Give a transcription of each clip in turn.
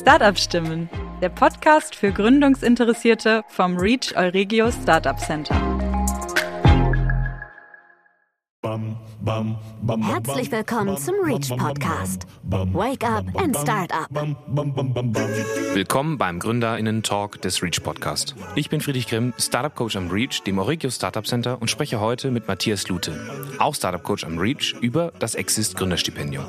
Startup Stimmen, der Podcast für Gründungsinteressierte vom Reach Euregio Startup Center. Herzlich willkommen zum Reach Podcast. Wake up and start up. Willkommen beim Gründerinnen Talk des Reach Podcast. Ich bin Friedrich Grimm, Startup Coach am Reach, dem Euregio Startup Center und spreche heute mit Matthias Lute, auch Startup Coach am Reach, über das Exist Gründerstipendium.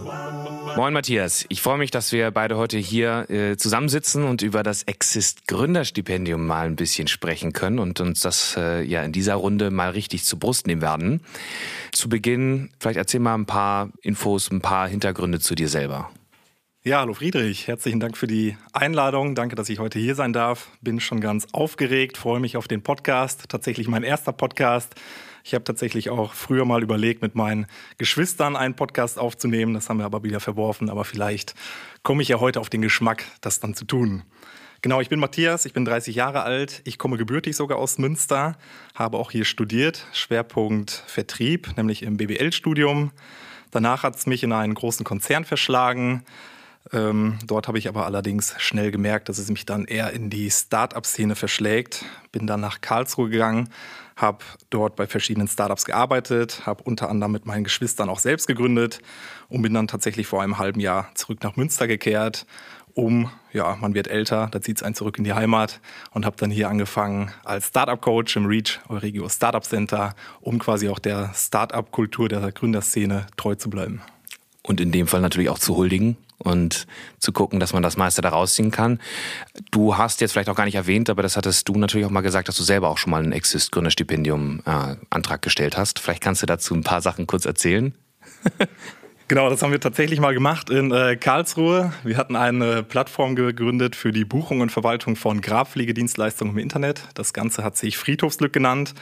Moin Matthias, ich freue mich, dass wir beide heute hier äh, zusammensitzen und über das Exist Gründerstipendium mal ein bisschen sprechen können und uns das äh, ja in dieser Runde mal richtig zu Brust nehmen werden. Zu Beginn, vielleicht erzähl mal ein paar Infos, ein paar Hintergründe zu dir selber. Ja, hallo Friedrich, herzlichen Dank für die Einladung. Danke, dass ich heute hier sein darf. Bin schon ganz aufgeregt, freue mich auf den Podcast. Tatsächlich mein erster Podcast. Ich habe tatsächlich auch früher mal überlegt, mit meinen Geschwistern einen Podcast aufzunehmen. Das haben wir aber wieder verworfen. Aber vielleicht komme ich ja heute auf den Geschmack, das dann zu tun. Genau, ich bin Matthias, ich bin 30 Jahre alt. Ich komme gebürtig sogar aus Münster, habe auch hier studiert, Schwerpunkt Vertrieb, nämlich im BWL-Studium. Danach hat es mich in einen großen Konzern verschlagen. Ähm, dort habe ich aber allerdings schnell gemerkt, dass es mich dann eher in die Start-up-Szene verschlägt. Bin dann nach Karlsruhe gegangen, habe dort bei verschiedenen Startups gearbeitet, habe unter anderem mit meinen Geschwistern auch selbst gegründet und bin dann tatsächlich vor einem halben Jahr zurück nach Münster gekehrt, um, ja, man wird älter, da zieht es einen zurück in die Heimat und habe dann hier angefangen als Startup-Coach im Reach Euregio Startup Center, um quasi auch der Startup-Kultur der Gründerszene treu zu bleiben. Und in dem Fall natürlich auch zu huldigen und zu gucken, dass man das meiste da rausziehen kann. Du hast jetzt vielleicht auch gar nicht erwähnt, aber das hattest du natürlich auch mal gesagt, dass du selber auch schon mal einen Exist Gründerstipendium äh, gestellt hast. Vielleicht kannst du dazu ein paar Sachen kurz erzählen. Genau, das haben wir tatsächlich mal gemacht in äh, Karlsruhe. Wir hatten eine Plattform gegründet für die Buchung und Verwaltung von Grabpflegedienstleistungen im Internet. Das Ganze hat sich Friedhofslück genannt.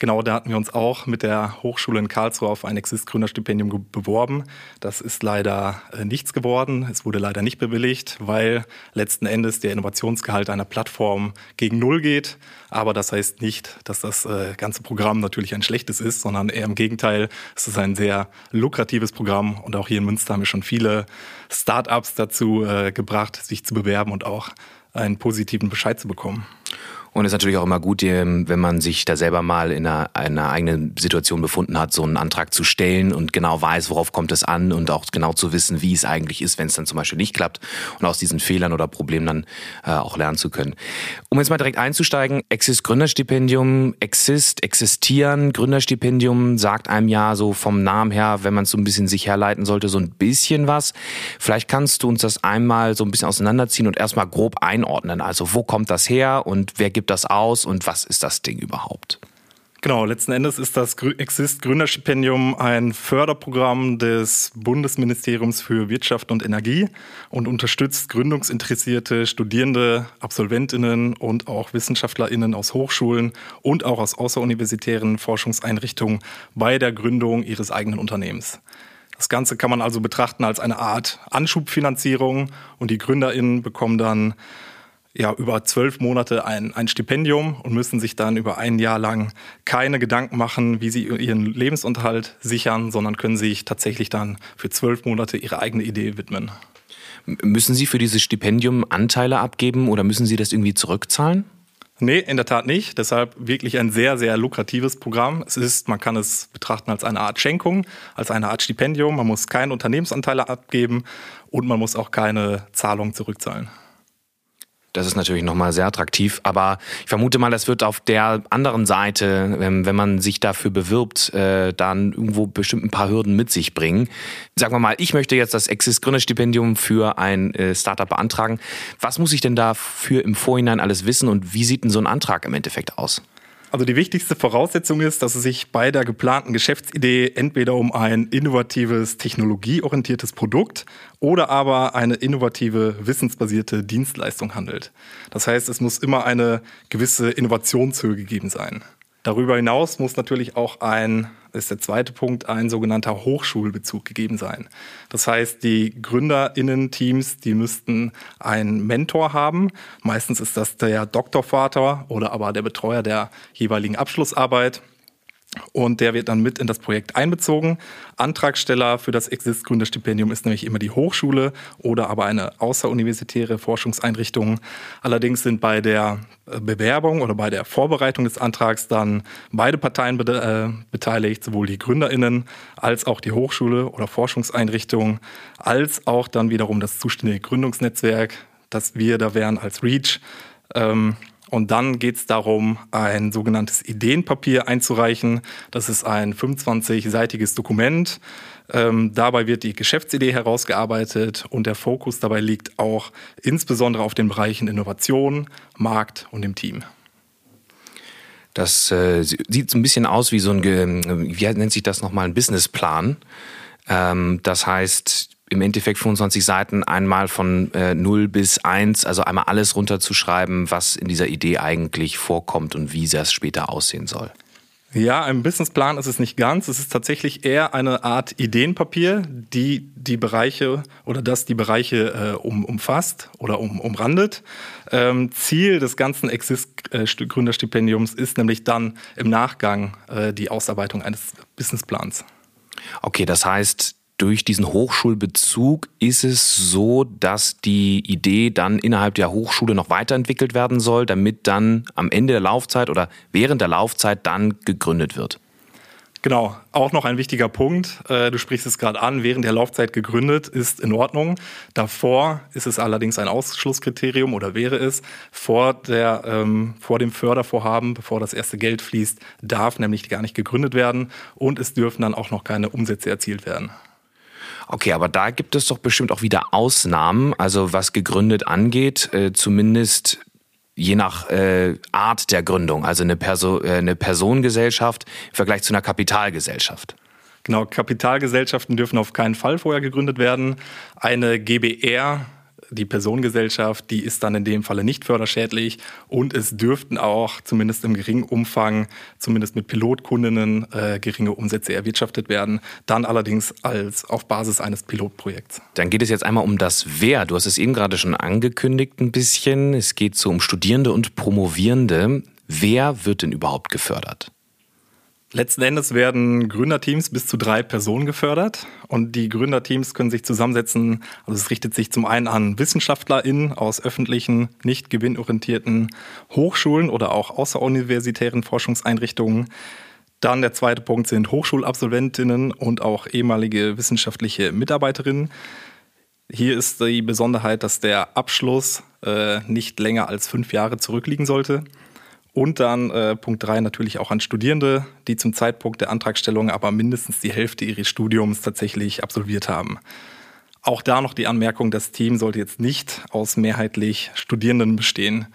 Genau, da hatten wir uns auch mit der Hochschule in Karlsruhe auf ein Exist-Gründerstipendium beworben. Das ist leider äh, nichts geworden. Es wurde leider nicht bewilligt, weil letzten Endes der Innovationsgehalt einer Plattform gegen Null geht. Aber das heißt nicht, dass das äh, ganze Programm natürlich ein schlechtes ist, sondern eher im Gegenteil. Es ist ein sehr lukratives Programm und auch hier in Münster haben wir schon viele Start-ups dazu äh, gebracht, sich zu bewerben und auch einen positiven Bescheid zu bekommen. Und es ist natürlich auch immer gut, wenn man sich da selber mal in einer, einer, eigenen Situation befunden hat, so einen Antrag zu stellen und genau weiß, worauf kommt es an und auch genau zu wissen, wie es eigentlich ist, wenn es dann zum Beispiel nicht klappt und aus diesen Fehlern oder Problemen dann äh, auch lernen zu können. Um jetzt mal direkt einzusteigen, Exist Gründerstipendium, Exist, existieren, Gründerstipendium sagt einem ja so vom Namen her, wenn man es so ein bisschen sich herleiten sollte, so ein bisschen was. Vielleicht kannst du uns das einmal so ein bisschen auseinanderziehen und erstmal grob einordnen. Also wo kommt das her und wer gibt das aus und was ist das Ding überhaupt? Genau, letzten Endes ist das Exist Gründerstipendium ein Förderprogramm des Bundesministeriums für Wirtschaft und Energie und unterstützt gründungsinteressierte Studierende, Absolventinnen und auch Wissenschaftlerinnen aus Hochschulen und auch aus außeruniversitären Forschungseinrichtungen bei der Gründung ihres eigenen Unternehmens. Das Ganze kann man also betrachten als eine Art Anschubfinanzierung und die Gründerinnen bekommen dann ja, über zwölf Monate ein, ein Stipendium und müssen sich dann über ein Jahr lang keine Gedanken machen, wie sie ihren Lebensunterhalt sichern, sondern können sich tatsächlich dann für zwölf Monate ihre eigene Idee widmen. Müssen Sie für dieses Stipendium Anteile abgeben oder müssen Sie das irgendwie zurückzahlen? Nee, in der Tat nicht. Deshalb wirklich ein sehr, sehr lukratives Programm. Es ist, man kann es betrachten als eine Art Schenkung, als eine Art Stipendium. Man muss keine Unternehmensanteile abgeben und man muss auch keine Zahlung zurückzahlen. Das ist natürlich nochmal sehr attraktiv, aber ich vermute mal, das wird auf der anderen Seite, ähm, wenn man sich dafür bewirbt, äh, dann irgendwo bestimmt ein paar Hürden mit sich bringen. Sagen wir mal, ich möchte jetzt das Exist Gründerstipendium für ein äh, Startup beantragen. Was muss ich denn dafür im Vorhinein alles wissen und wie sieht denn so ein Antrag im Endeffekt aus? Also die wichtigste Voraussetzung ist, dass es sich bei der geplanten Geschäftsidee entweder um ein innovatives, technologieorientiertes Produkt oder aber eine innovative, wissensbasierte Dienstleistung handelt. Das heißt, es muss immer eine gewisse Innovationshöhe gegeben sein. Darüber hinaus muss natürlich auch ein, das ist der zweite Punkt, ein sogenannter Hochschulbezug gegeben sein. Das heißt, die GründerInnen-Teams, die müssten einen Mentor haben. Meistens ist das der Doktorvater oder aber der Betreuer der jeweiligen Abschlussarbeit. Und der wird dann mit in das Projekt einbezogen. Antragsteller für das Exist Gründerstipendium ist nämlich immer die Hochschule oder aber eine außeruniversitäre Forschungseinrichtung. Allerdings sind bei der äh, Bewerbung oder bei der Vorbereitung des Antrags dann beide Parteien be äh, beteiligt, sowohl die Gründerinnen als auch die Hochschule oder Forschungseinrichtung, als auch dann wiederum das zuständige Gründungsnetzwerk, das wir da wären als REACH. Ähm, und dann geht es darum, ein sogenanntes Ideenpapier einzureichen. Das ist ein 25-seitiges Dokument. Ähm, dabei wird die Geschäftsidee herausgearbeitet und der Fokus dabei liegt auch insbesondere auf den Bereichen Innovation, Markt und dem Team. Das äh, sieht so ein bisschen aus wie so ein, wie nennt sich das nochmal, ein Businessplan. Ähm, das heißt, im Endeffekt 25 Seiten einmal von äh, 0 bis 1, also einmal alles runterzuschreiben, was in dieser Idee eigentlich vorkommt und wie das später aussehen soll. Ja, ein Businessplan ist es nicht ganz. Es ist tatsächlich eher eine Art Ideenpapier, die die Bereiche oder das die Bereiche äh, um, umfasst oder um, umrandet. Ähm, Ziel des ganzen Exist-Gründerstipendiums äh, ist nämlich dann im Nachgang äh, die Ausarbeitung eines Businessplans. Okay, das heißt, durch diesen Hochschulbezug ist es so, dass die Idee dann innerhalb der Hochschule noch weiterentwickelt werden soll, damit dann am Ende der Laufzeit oder während der Laufzeit dann gegründet wird. Genau, auch noch ein wichtiger Punkt. Äh, du sprichst es gerade an, während der Laufzeit gegründet ist in Ordnung. Davor ist es allerdings ein Ausschlusskriterium oder wäre es. Vor, der, ähm, vor dem Fördervorhaben, bevor das erste Geld fließt, darf nämlich gar nicht gegründet werden und es dürfen dann auch noch keine Umsätze erzielt werden. Okay, aber da gibt es doch bestimmt auch wieder Ausnahmen, also was gegründet angeht, äh, zumindest je nach äh, Art der Gründung, also eine, Perso äh, eine Personengesellschaft im Vergleich zu einer Kapitalgesellschaft. Genau, Kapitalgesellschaften dürfen auf keinen Fall vorher gegründet werden. Eine GBR die Personengesellschaft, die ist dann in dem Falle nicht förderschädlich und es dürften auch zumindest im geringen Umfang, zumindest mit Pilotkundinnen, äh, geringe Umsätze erwirtschaftet werden, dann allerdings als auf Basis eines Pilotprojekts. Dann geht es jetzt einmal um das Wer. Du hast es eben gerade schon angekündigt ein bisschen. Es geht so um Studierende und Promovierende. Wer wird denn überhaupt gefördert? Letzten Endes werden Gründerteams bis zu drei Personen gefördert und die Gründerteams können sich zusammensetzen. Also es richtet sich zum einen an WissenschaftlerInnen aus öffentlichen, nicht gewinnorientierten Hochschulen oder auch außeruniversitären Forschungseinrichtungen. Dann der zweite Punkt sind Hochschulabsolventinnen und auch ehemalige wissenschaftliche Mitarbeiterinnen. Hier ist die Besonderheit, dass der Abschluss äh, nicht länger als fünf Jahre zurückliegen sollte. Und dann äh, Punkt 3 natürlich auch an Studierende, die zum Zeitpunkt der Antragstellung aber mindestens die Hälfte ihres Studiums tatsächlich absolviert haben. Auch da noch die Anmerkung, das Team sollte jetzt nicht aus mehrheitlich Studierenden bestehen.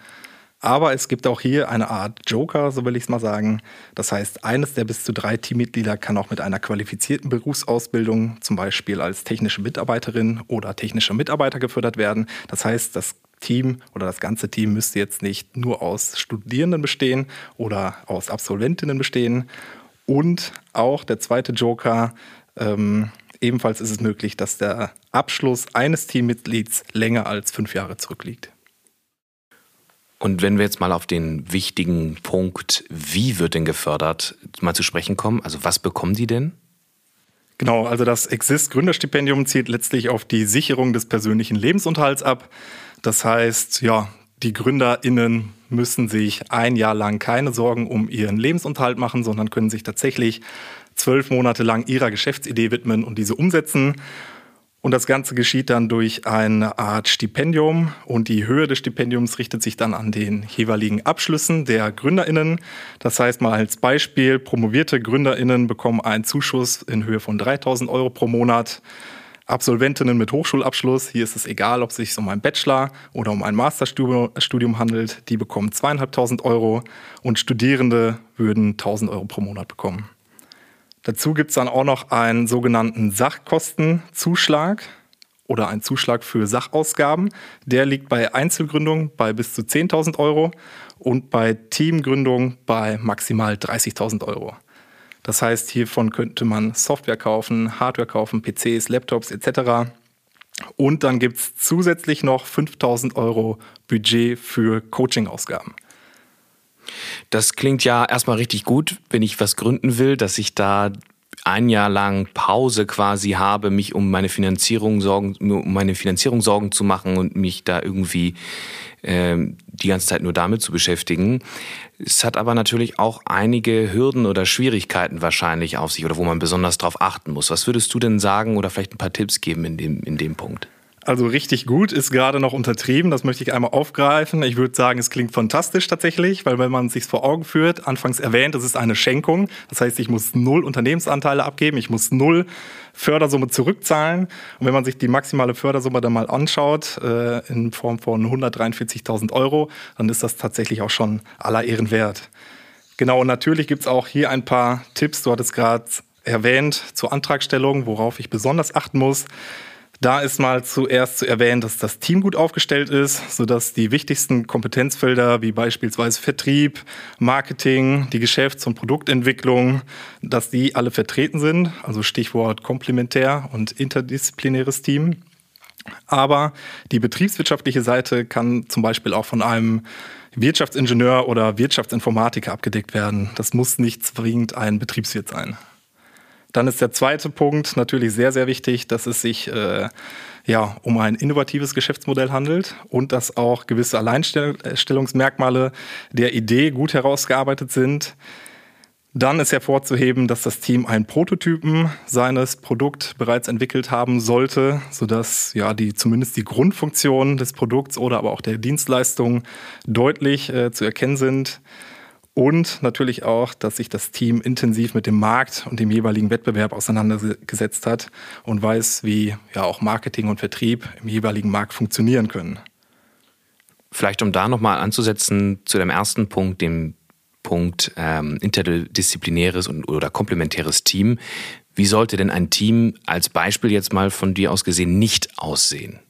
Aber es gibt auch hier eine Art Joker, so will ich es mal sagen. Das heißt, eines der bis zu drei Teammitglieder kann auch mit einer qualifizierten Berufsausbildung, zum Beispiel als technische Mitarbeiterin oder technischer Mitarbeiter gefördert werden. Das heißt, das Team oder das ganze Team müsste jetzt nicht nur aus Studierenden bestehen oder aus Absolventinnen bestehen. Und auch der zweite Joker, ähm, ebenfalls ist es möglich, dass der Abschluss eines Teammitglieds länger als fünf Jahre zurückliegt. Und wenn wir jetzt mal auf den wichtigen Punkt, wie wird denn gefördert, mal zu sprechen kommen, also was bekommen die denn? Genau, also das Exist Gründerstipendium zielt letztlich auf die Sicherung des persönlichen Lebensunterhalts ab. Das heißt, ja, die GründerInnen müssen sich ein Jahr lang keine Sorgen um ihren Lebensunterhalt machen, sondern können sich tatsächlich zwölf Monate lang ihrer Geschäftsidee widmen und diese umsetzen. Und das Ganze geschieht dann durch eine Art Stipendium und die Höhe des Stipendiums richtet sich dann an den jeweiligen Abschlüssen der GründerInnen. Das heißt mal als Beispiel, promovierte GründerInnen bekommen einen Zuschuss in Höhe von 3000 Euro pro Monat. Absolventinnen mit Hochschulabschluss, hier ist es egal, ob es sich um einen Bachelor oder um ein Masterstudium handelt, die bekommen zweieinhalbtausend Euro und Studierende würden 1000 Euro pro Monat bekommen. Dazu gibt es dann auch noch einen sogenannten Sachkostenzuschlag oder einen Zuschlag für Sachausgaben. Der liegt bei Einzelgründung bei bis zu 10.000 Euro und bei Teamgründung bei maximal 30.000 Euro. Das heißt, hiervon könnte man Software kaufen, Hardware kaufen, PCs, Laptops etc. Und dann gibt es zusätzlich noch 5000 Euro Budget für Coaching-Ausgaben. Das klingt ja erstmal richtig gut, wenn ich was gründen will, dass ich da ein Jahr lang Pause quasi habe, mich um meine Finanzierung sorgen, um meine Finanzierung Sorgen zu machen und mich da irgendwie ähm, die ganze Zeit nur damit zu beschäftigen. Es hat aber natürlich auch einige Hürden oder Schwierigkeiten wahrscheinlich auf sich oder wo man besonders darauf achten muss. Was würdest du denn sagen oder vielleicht ein paar Tipps geben in dem, in dem Punkt? Also richtig gut ist gerade noch untertrieben, das möchte ich einmal aufgreifen. Ich würde sagen, es klingt fantastisch tatsächlich, weil wenn man sich vor Augen führt, anfangs erwähnt, es ist eine Schenkung. Das heißt, ich muss null Unternehmensanteile abgeben, ich muss null Fördersumme zurückzahlen. Und wenn man sich die maximale Fördersumme dann mal anschaut, äh, in Form von 143.000 Euro, dann ist das tatsächlich auch schon aller Ehren wert. Genau, und natürlich gibt's auch hier ein paar Tipps. Du hattest gerade erwähnt zur Antragstellung, worauf ich besonders achten muss. Da ist mal zuerst zu erwähnen, dass das Team gut aufgestellt ist, sodass die wichtigsten Kompetenzfelder wie beispielsweise Vertrieb, Marketing, die Geschäfts- und Produktentwicklung, dass die alle vertreten sind. Also Stichwort komplementär und interdisziplinäres Team. Aber die betriebswirtschaftliche Seite kann zum Beispiel auch von einem Wirtschaftsingenieur oder Wirtschaftsinformatiker abgedeckt werden. Das muss nicht zwingend ein Betriebswirt sein. Dann ist der zweite Punkt natürlich sehr, sehr wichtig, dass es sich äh, ja, um ein innovatives Geschäftsmodell handelt und dass auch gewisse Alleinstellungsmerkmale der Idee gut herausgearbeitet sind. Dann ist hervorzuheben, dass das Team einen Prototypen seines Produkts bereits entwickelt haben sollte, sodass ja die zumindest die Grundfunktionen des Produkts oder aber auch der Dienstleistung deutlich äh, zu erkennen sind. Und natürlich auch, dass sich das Team intensiv mit dem Markt und dem jeweiligen Wettbewerb auseinandergesetzt hat und weiß, wie ja auch Marketing und Vertrieb im jeweiligen Markt funktionieren können. Vielleicht um da nochmal anzusetzen zu dem ersten Punkt, dem Punkt ähm, interdisziplinäres und, oder komplementäres Team. Wie sollte denn ein Team als Beispiel jetzt mal von dir aus gesehen nicht aussehen?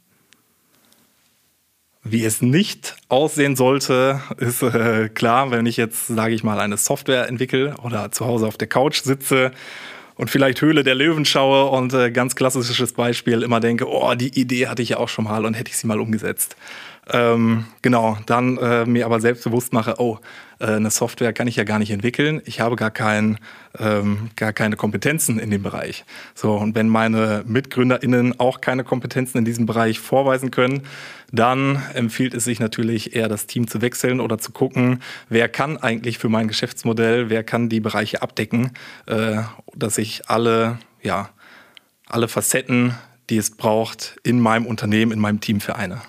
Wie es nicht aussehen sollte, ist äh, klar, wenn ich jetzt, sage ich mal, eine Software entwickle oder zu Hause auf der Couch sitze und vielleicht Höhle der Löwen schaue und äh, ganz klassisches Beispiel immer denke, oh, die Idee hatte ich ja auch schon mal und hätte ich sie mal umgesetzt. Ähm, genau, dann äh, mir aber selbstbewusst mache, oh, äh, eine Software kann ich ja gar nicht entwickeln. Ich habe gar, kein, ähm, gar keine Kompetenzen in dem Bereich. So, und wenn meine MitgründerInnen auch keine Kompetenzen in diesem Bereich vorweisen können, dann empfiehlt es sich natürlich eher das Team zu wechseln oder zu gucken, wer kann eigentlich für mein Geschäftsmodell, wer kann die Bereiche abdecken, äh, dass ich alle, ja, alle Facetten, die es braucht, in meinem Unternehmen, in meinem Team vereine.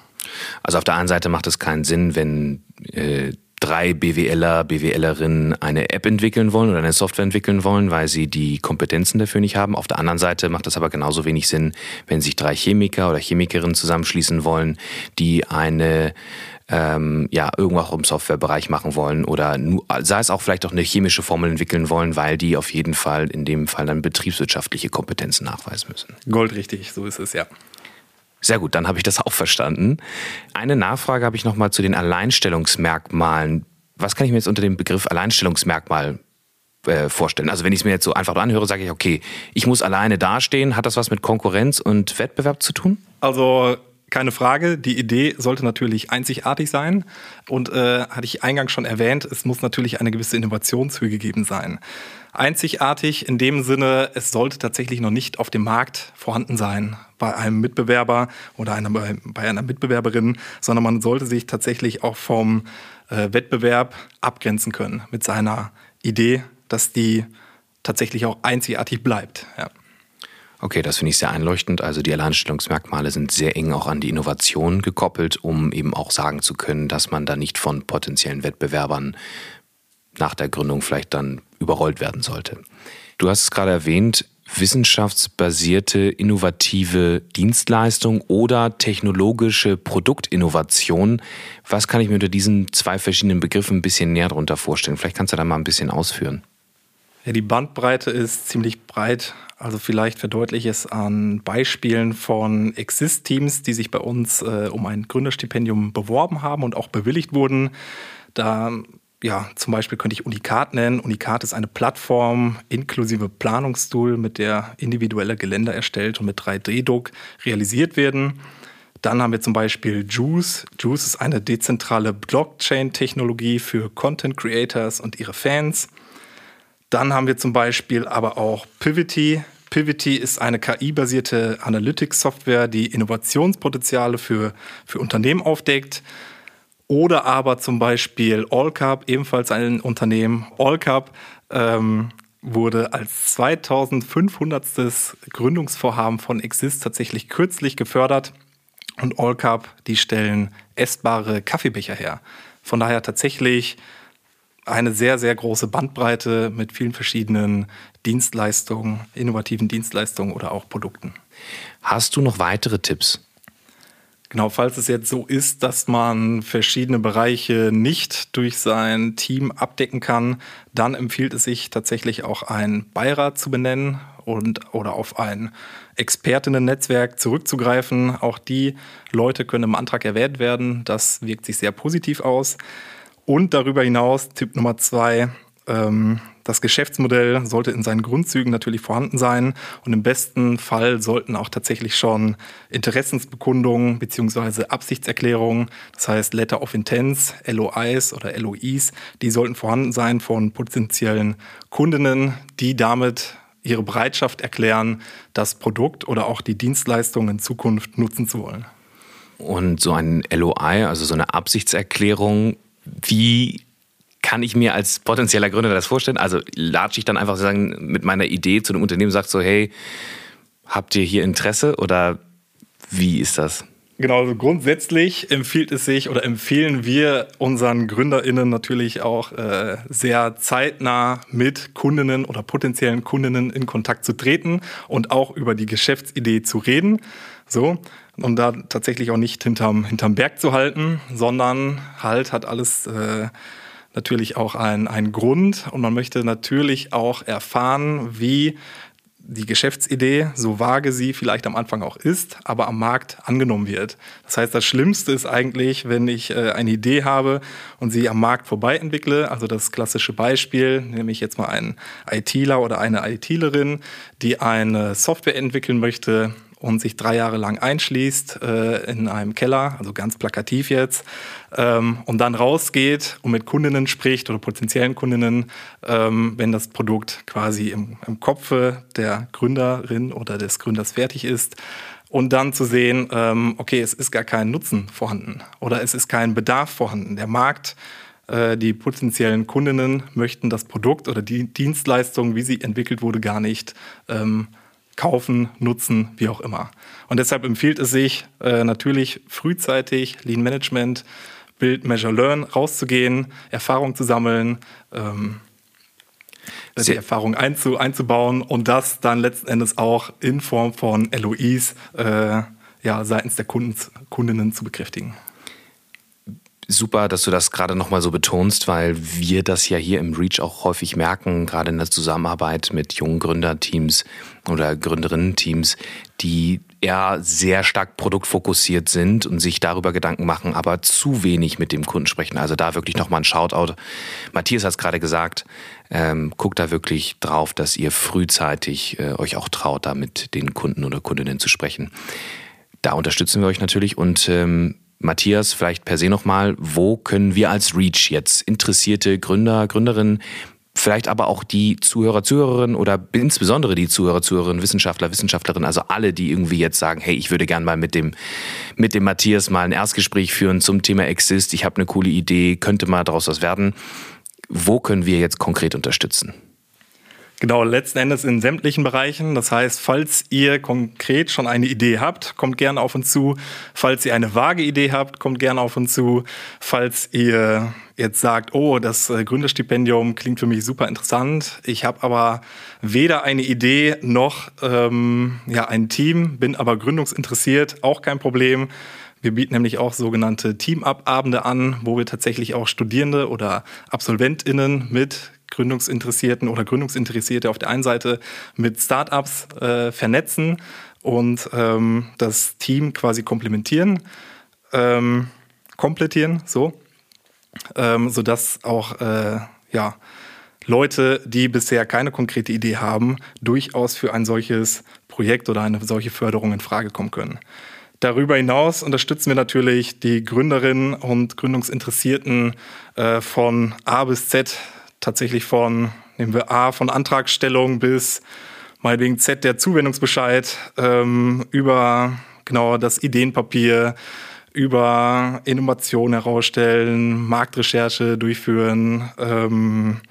Also auf der einen Seite macht es keinen Sinn, wenn äh, drei BWLer, BWLerinnen eine App entwickeln wollen oder eine Software entwickeln wollen, weil sie die Kompetenzen dafür nicht haben. Auf der anderen Seite macht es aber genauso wenig Sinn, wenn sich drei Chemiker oder Chemikerinnen zusammenschließen wollen, die eine ähm, ja, irgendwas im Softwarebereich machen wollen oder nur, sei es auch vielleicht auch eine chemische Formel entwickeln wollen, weil die auf jeden Fall in dem Fall dann betriebswirtschaftliche Kompetenzen nachweisen müssen. Goldrichtig, so ist es ja. Sehr gut, dann habe ich das auch verstanden. Eine Nachfrage habe ich nochmal zu den Alleinstellungsmerkmalen. Was kann ich mir jetzt unter dem Begriff Alleinstellungsmerkmal äh, vorstellen? Also wenn ich es mir jetzt so einfach anhöre, sage ich, okay, ich muss alleine dastehen. Hat das was mit Konkurrenz und Wettbewerb zu tun? Also keine Frage, die Idee sollte natürlich einzigartig sein und äh, hatte ich eingangs schon erwähnt, es muss natürlich eine gewisse Innovationshöhe gegeben sein einzigartig in dem Sinne, es sollte tatsächlich noch nicht auf dem Markt vorhanden sein bei einem Mitbewerber oder einer, bei einer Mitbewerberin, sondern man sollte sich tatsächlich auch vom äh, Wettbewerb abgrenzen können mit seiner Idee, dass die tatsächlich auch einzigartig bleibt. Ja. Okay, das finde ich sehr einleuchtend. Also die Alleinstellungsmerkmale sind sehr eng auch an die Innovation gekoppelt, um eben auch sagen zu können, dass man da nicht von potenziellen Wettbewerbern nach der Gründung vielleicht dann überrollt werden sollte. Du hast es gerade erwähnt, wissenschaftsbasierte innovative Dienstleistung oder technologische Produktinnovation. Was kann ich mir unter diesen zwei verschiedenen Begriffen ein bisschen näher darunter vorstellen? Vielleicht kannst du da mal ein bisschen ausführen. Ja, die Bandbreite ist ziemlich breit. Also vielleicht verdeutliche ich es an Beispielen von Exist-Teams, die sich bei uns äh, um ein Gründerstipendium beworben haben und auch bewilligt wurden. Da ja, zum Beispiel könnte ich Unikat nennen. Unikat ist eine Plattform inklusive Planungstool, mit der individuelle Geländer erstellt und mit 3D-Druck realisiert werden. Dann haben wir zum Beispiel Juice. Juice ist eine dezentrale Blockchain-Technologie für Content Creators und ihre Fans. Dann haben wir zum Beispiel aber auch Pivity. Pivity ist eine KI-basierte Analytics-Software, die Innovationspotenziale für, für Unternehmen aufdeckt. Oder aber zum Beispiel AllCup, ebenfalls ein Unternehmen. AllCup ähm, wurde als 2500. Gründungsvorhaben von Exist tatsächlich kürzlich gefördert. Und AllCup, die stellen essbare Kaffeebecher her. Von daher tatsächlich eine sehr, sehr große Bandbreite mit vielen verschiedenen Dienstleistungen, innovativen Dienstleistungen oder auch Produkten. Hast du noch weitere Tipps? Genau, falls es jetzt so ist, dass man verschiedene Bereiche nicht durch sein Team abdecken kann, dann empfiehlt es sich tatsächlich auch einen Beirat zu benennen und oder auf ein Expertinnen-Netzwerk zurückzugreifen. Auch die Leute können im Antrag erwähnt werden. Das wirkt sich sehr positiv aus. Und darüber hinaus, Tipp Nummer zwei, ähm, das Geschäftsmodell sollte in seinen Grundzügen natürlich vorhanden sein und im besten Fall sollten auch tatsächlich schon Interessensbekundungen beziehungsweise Absichtserklärungen, das heißt Letter of Intents, LOIs oder LOIs, die sollten vorhanden sein von potenziellen Kundinnen, die damit ihre Bereitschaft erklären, das Produkt oder auch die Dienstleistung in Zukunft nutzen zu wollen. Und so ein LOI, also so eine Absichtserklärung, wie kann ich mir als potenzieller Gründer das vorstellen? Also latsche ich dann einfach sagen, mit meiner Idee zu einem Unternehmen, sagt so, hey, habt ihr hier Interesse oder wie ist das? Genau, also grundsätzlich empfiehlt es sich oder empfehlen wir unseren GründerInnen natürlich auch äh, sehr zeitnah mit Kundinnen oder potenziellen Kundinnen in Kontakt zu treten und auch über die Geschäftsidee zu reden. So, und da tatsächlich auch nicht hinterm, hinterm Berg zu halten, sondern halt hat alles äh, natürlich auch einen, einen Grund und man möchte natürlich auch erfahren, wie die Geschäftsidee, so vage sie vielleicht am Anfang auch ist, aber am Markt angenommen wird. Das heißt, das Schlimmste ist eigentlich, wenn ich äh, eine Idee habe und sie am Markt vorbei entwickle. Also das klassische Beispiel, nämlich jetzt mal einen ITler oder eine ITlerin, die eine Software entwickeln möchte, und sich drei Jahre lang einschließt äh, in einem Keller, also ganz plakativ jetzt, ähm, und dann rausgeht und mit Kundinnen spricht oder potenziellen Kundinnen, ähm, wenn das Produkt quasi im, im Kopfe der Gründerin oder des Gründers fertig ist. Und dann zu sehen, ähm, okay, es ist gar kein Nutzen vorhanden oder es ist kein Bedarf vorhanden. Der Markt äh, die potenziellen Kundinnen möchten das Produkt oder die Dienstleistung, wie sie entwickelt wurde, gar nicht ähm, kaufen, nutzen, wie auch immer. Und deshalb empfiehlt es sich äh, natürlich frühzeitig Lean Management, Build, Measure, Learn rauszugehen, Erfahrung zu sammeln, ähm, die Erfahrung einzu, einzubauen und das dann letzten Endes auch in Form von LOIs äh, ja, seitens der Kunden, Kundinnen zu bekräftigen super, dass du das gerade nochmal so betonst, weil wir das ja hier im Reach auch häufig merken, gerade in der Zusammenarbeit mit jungen Gründerteams oder Gründerinnen-Teams, die eher sehr stark produktfokussiert sind und sich darüber Gedanken machen, aber zu wenig mit dem Kunden sprechen. Also da wirklich nochmal ein Shoutout. Matthias hat es gerade gesagt, ähm, guckt da wirklich drauf, dass ihr frühzeitig äh, euch auch traut, da mit den Kunden oder Kundinnen zu sprechen. Da unterstützen wir euch natürlich und ähm, Matthias, vielleicht per se nochmal, wo können wir als Reach jetzt interessierte Gründer, Gründerinnen, vielleicht aber auch die Zuhörer, Zuhörerinnen oder insbesondere die Zuhörer, Zuhörerinnen, Wissenschaftler, Wissenschaftlerinnen, also alle, die irgendwie jetzt sagen, hey, ich würde gerne mal mit dem, mit dem Matthias mal ein Erstgespräch führen zum Thema Exist, ich habe eine coole Idee, könnte mal daraus was werden. Wo können wir jetzt konkret unterstützen? Genau, letzten Endes in sämtlichen Bereichen. Das heißt, falls ihr konkret schon eine Idee habt, kommt gerne auf uns zu. Falls ihr eine vage Idee habt, kommt gerne auf uns zu. Falls ihr jetzt sagt, oh, das äh, Gründerstipendium klingt für mich super interessant. Ich habe aber weder eine Idee noch ähm, ja, ein Team, bin aber gründungsinteressiert, auch kein Problem. Wir bieten nämlich auch sogenannte Team-Up-Abende an, wo wir tatsächlich auch Studierende oder AbsolventInnen mit Gründungsinteressierten oder Gründungsinteressierte auf der einen Seite mit Startups äh, vernetzen und ähm, das Team quasi komplementieren, ähm, komplettieren, so, ähm, sodass auch äh, ja, Leute, die bisher keine konkrete Idee haben, durchaus für ein solches Projekt oder eine solche Förderung in Frage kommen können. Darüber hinaus unterstützen wir natürlich die Gründerinnen und Gründungsinteressierten äh, von A bis Z, tatsächlich von, nehmen wir A, von Antragstellung bis meinetwegen Z, der Zuwendungsbescheid, ähm, über genau das Ideenpapier, über Innovation herausstellen, Marktrecherche durchführen, ähm,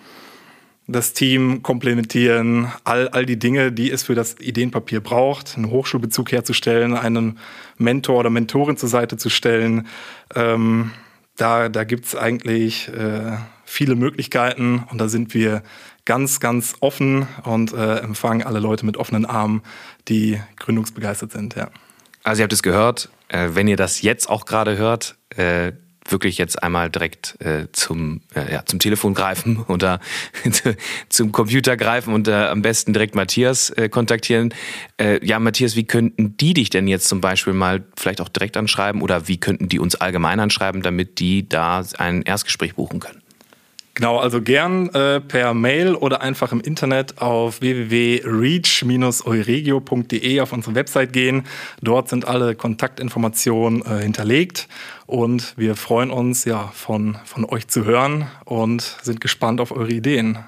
das Team komplementieren, all, all die Dinge, die es für das Ideenpapier braucht, einen Hochschulbezug herzustellen, einen Mentor oder Mentorin zur Seite zu stellen. Ähm, da da gibt es eigentlich äh, viele Möglichkeiten und da sind wir ganz, ganz offen und äh, empfangen alle Leute mit offenen Armen, die gründungsbegeistert sind. Ja. Also ihr habt es gehört, äh, wenn ihr das jetzt auch gerade hört, äh, wirklich jetzt einmal direkt äh, zum, äh, ja, zum Telefon greifen oder zum Computer greifen und äh, am besten direkt Matthias kontaktieren. Ja, Matthias, wie könnten die dich denn jetzt zum Beispiel mal vielleicht auch direkt anschreiben oder wie könnten die uns allgemein anschreiben, damit die da ein Erstgespräch buchen können? Genau, also gern äh, per Mail oder einfach im Internet auf www.reach-euregio.de auf unsere Website gehen. Dort sind alle Kontaktinformationen äh, hinterlegt und wir freuen uns ja von, von euch zu hören und sind gespannt auf eure Ideen.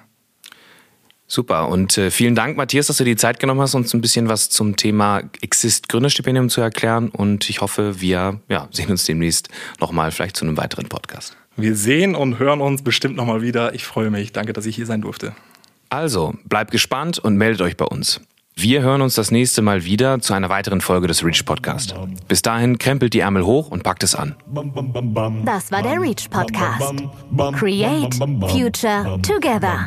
Super und äh, vielen Dank, Matthias, dass du die Zeit genommen hast, uns ein bisschen was zum Thema Exist Gründerstipendium zu erklären und ich hoffe, wir ja, sehen uns demnächst nochmal vielleicht zu einem weiteren Podcast. Wir sehen und hören uns bestimmt nochmal wieder. Ich freue mich. Danke, dass ich hier sein durfte. Also, bleibt gespannt und meldet euch bei uns. Wir hören uns das nächste Mal wieder zu einer weiteren Folge des Reach Podcast. Bis dahin krempelt die Ärmel hoch und packt es an. Das war der Reach Podcast. Create Future Together.